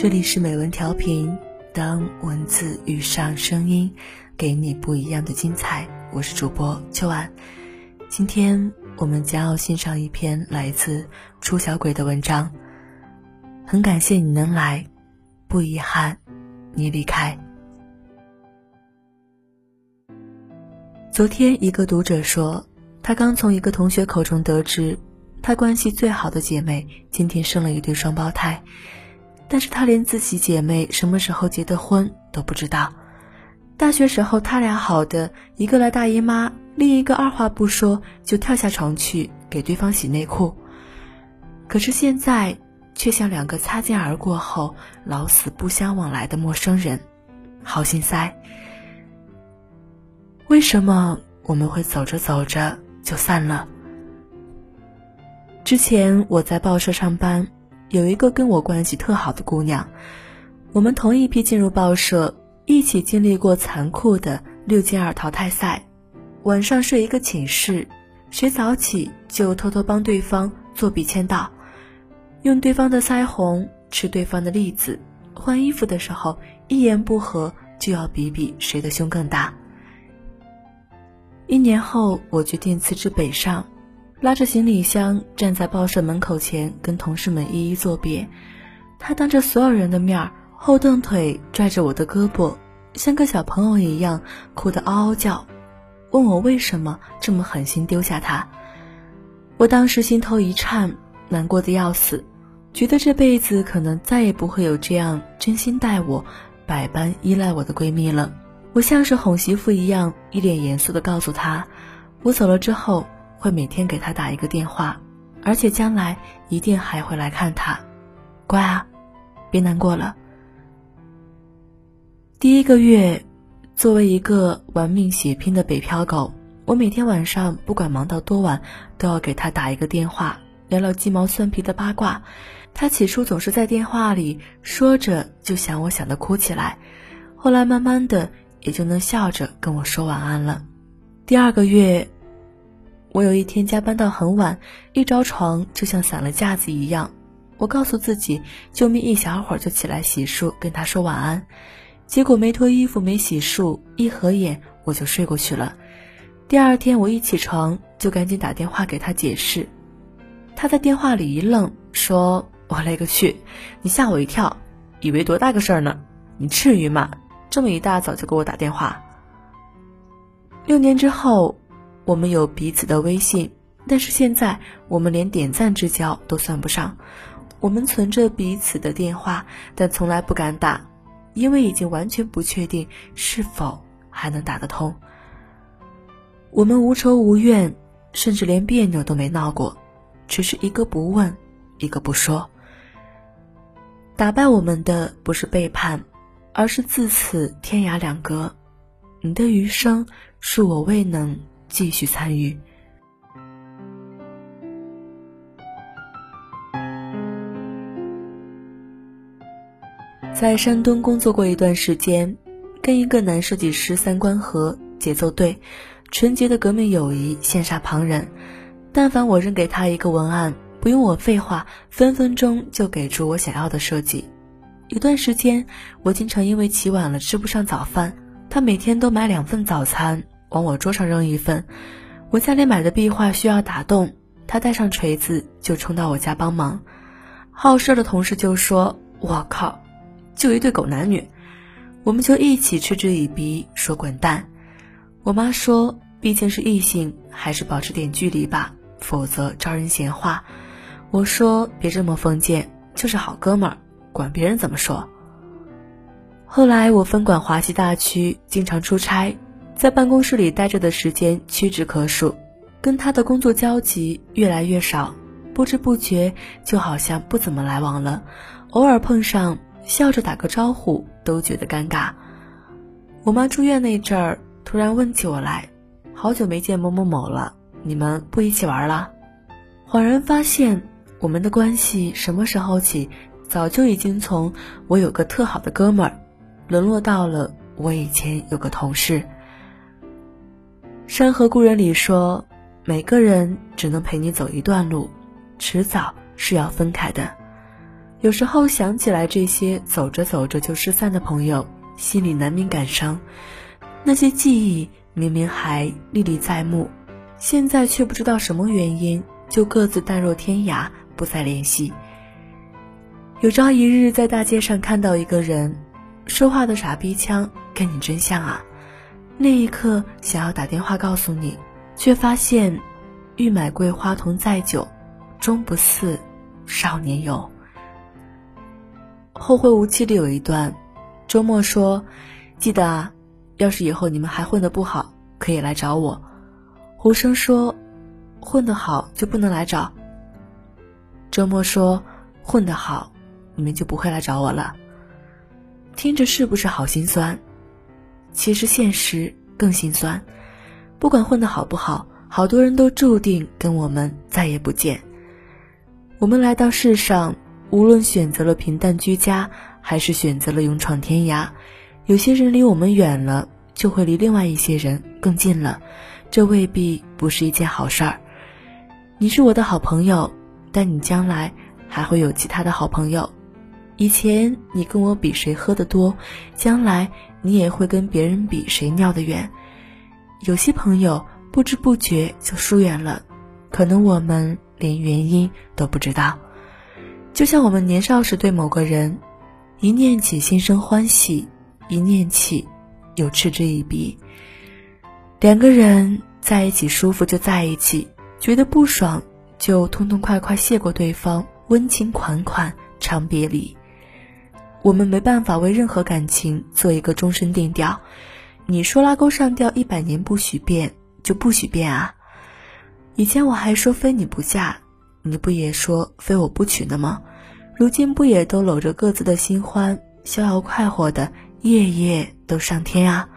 这里是美文调频，当文字遇上声音，给你不一样的精彩。我是主播秋晚，今天我们将要欣赏一篇来自朱小鬼的文章。很感谢你能来，不遗憾你离开。昨天一个读者说，他刚从一个同学口中得知，他关系最好的姐妹今天生了一对双胞胎。但是他连自己姐妹什么时候结的婚都不知道。大学时候，他俩好的，一个来大姨妈，另一个二话不说就跳下床去给对方洗内裤。可是现在，却像两个擦肩而过后老死不相往来的陌生人，好心塞。为什么我们会走着走着就散了？之前我在报社上班。有一个跟我关系特好的姑娘，我们同一批进入报社，一起经历过残酷的六进二淘汰赛，晚上睡一个寝室，谁早起就偷偷帮对方做笔签到，用对方的腮红吃对方的栗子，换衣服的时候一言不合就要比比谁的胸更大。一年后，我决定辞职北上。拉着行李箱站在报社门口前，跟同事们一一作别。他当着所有人的面儿后蹬腿拽着我的胳膊，像个小朋友一样哭得嗷嗷叫，问我为什么这么狠心丢下他。我当时心头一颤，难过的要死，觉得这辈子可能再也不会有这样真心待我、百般依赖我的闺蜜了。我像是哄媳妇一样，一脸严肃地告诉她，我走了之后。会每天给他打一个电话，而且将来一定还会来看他。乖啊，别难过了。第一个月，作为一个玩命血拼的北漂狗，我每天晚上不管忙到多晚，都要给他打一个电话，聊聊鸡毛蒜皮的八卦。他起初总是在电话里说着就想我想的哭起来，后来慢慢的也就能笑着跟我说晚安了。第二个月。我有一天加班到很晚，一着床就像散了架子一样。我告诉自己，就眯一小会儿就起来洗漱，跟他说晚安。结果没脱衣服，没洗漱，一合眼我就睡过去了。第二天我一起床就赶紧打电话给他解释。他在电话里一愣，说：“我勒个去，你吓我一跳，以为多大个事儿呢？你至于吗？这么一大早就给我打电话。”六年之后。我们有彼此的微信，但是现在我们连点赞之交都算不上。我们存着彼此的电话，但从来不敢打，因为已经完全不确定是否还能打得通。我们无仇无怨，甚至连别扭都没闹过，只是一个不问，一个不说。打败我们的不是背叛，而是自此天涯两隔。你的余生，恕我未能。继续参与。在山东工作过一段时间，跟一个男设计师三观合，节奏对，纯洁的革命友谊羡煞旁人。但凡我扔给他一个文案，不用我废话，分分钟就给出我想要的设计。有段时间，我经常因为起晚了吃不上早饭，他每天都买两份早餐。往我桌上扔一份，我家里买的壁画需要打洞，他带上锤子就冲到我家帮忙。好事的同事就说：“我靠，就一对狗男女。”我们就一起嗤之以鼻，说滚蛋。我妈说：“毕竟是异性，还是保持点距离吧，否则招人闲话。”我说：“别这么封建，就是好哥们儿，管别人怎么说。”后来我分管华西大区，经常出差。在办公室里待着的时间屈指可数，跟他的工作交集越来越少，不知不觉就好像不怎么来往了。偶尔碰上，笑着打个招呼都觉得尴尬。我妈住院那阵儿，突然问起我来：“好久没见某某某了，你们不一起玩了？”恍然发现，我们的关系什么时候起，早就已经从我有个特好的哥们儿，沦落到了我以前有个同事。《山河故人》里说：“每个人只能陪你走一段路，迟早是要分开的。有时候想起来这些走着走着就失散的朋友，心里难免感伤。那些记忆明明还历历在目，现在却不知道什么原因就各自淡若天涯，不再联系。有朝一日在大街上看到一个人，说话的傻逼腔跟你真像啊！那一刻想要打电话告诉你，却发现，欲买桂花同载酒，终不似少年游。后会无期里有一段，周末说，记得啊，要是以后你们还混得不好，可以来找我。胡生说，混得好就不能来找。周末说，混得好，你们就不会来找我了。听着是不是好心酸？其实现实更心酸。不管混得好不好，好多人都注定跟我们再也不见。我们来到世上。无论选择了平淡居家，还是选择了勇闯天涯，有些人离我们远了，就会离另外一些人更近了，这未必不是一件好事儿。你是我的好朋友，但你将来还会有其他的好朋友。以前你跟我比谁喝得多，将来你也会跟别人比谁尿得远。有些朋友不知不觉就疏远了，可能我们连原因都不知道。就像我们年少时对某个人，一念起心生欢喜，一念起又嗤之以鼻。两个人在一起舒服就在一起，觉得不爽就痛痛快快谢过对方，温情款款长别离。我们没办法为任何感情做一个终身定调。你说拉钩上吊一百年不许变，就不许变啊！以前我还说非你不嫁。你不也说非我不娶呢吗？如今不也都搂着各自的新欢，逍遥快活的夜夜都上天啊？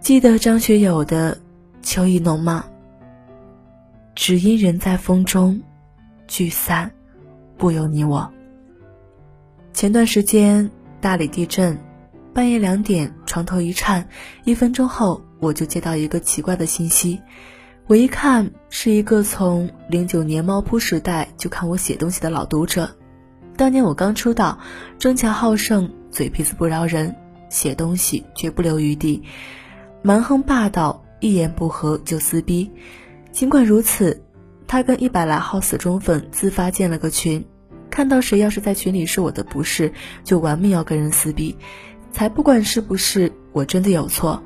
记得张学友的《秋意浓》吗？只因人在风中，聚散不由你我。前段时间大理地震，半夜两点床头一颤，一分钟后我就接到一个奇怪的信息。我一看是一个从零九年猫扑时代就看我写东西的老读者，当年我刚出道，争强好胜，嘴皮子不饶人，写东西绝不留余地，蛮横霸道，一言不合就撕逼。尽管如此，他跟一百来号死忠粉自发建了个群，看到谁要是在群里说我的不是，就玩命要跟人撕逼，才不管是不是我真的有错。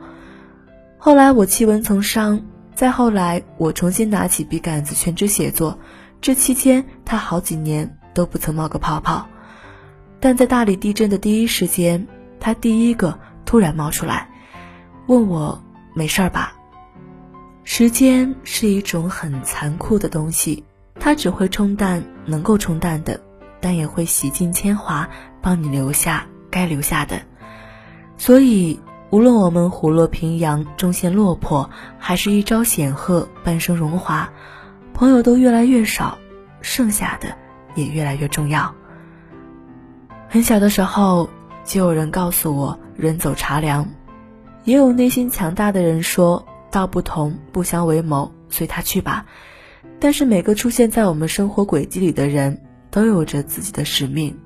后来我弃文从商。再后来，我重新拿起笔杆子全职写作，这期间他好几年都不曾冒个泡泡，但在大理地震的第一时间，他第一个突然冒出来，问我没事吧？时间是一种很残酷的东西，它只会冲淡能够冲淡的，但也会洗尽铅华，帮你留下该留下的，所以。无论我们虎落平阳，终陷落魄，还是一朝显赫，半生荣华，朋友都越来越少，剩下的也越来越重要。很小的时候，就有人告诉我“人走茶凉”，也有内心强大的人说“道不同，不相为谋，随他去吧”。但是每个出现在我们生活轨迹里的人，都有着自己的使命。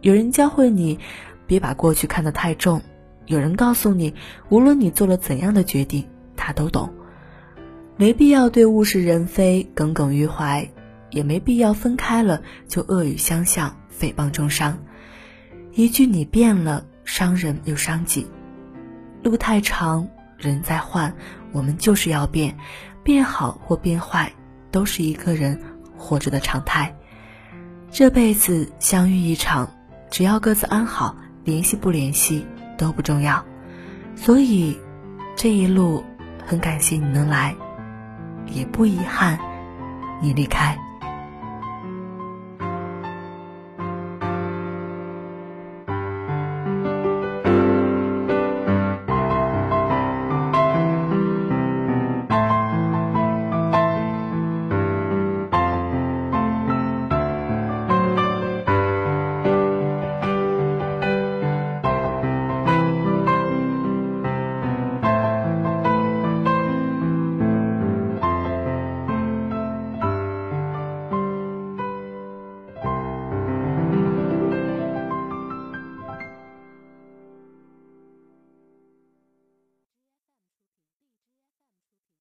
有人教会你，别把过去看得太重。有人告诉你，无论你做了怎样的决定，他都懂。没必要对物是人非耿耿于怀，也没必要分开了就恶语相向、诽谤重伤。一句你变了，伤人又伤己。路太长，人在换，我们就是要变，变好或变坏，都是一个人活着的常态。这辈子相遇一场，只要各自安好，联系不联系。都不重要，所以这一路很感谢你能来，也不遗憾你离开。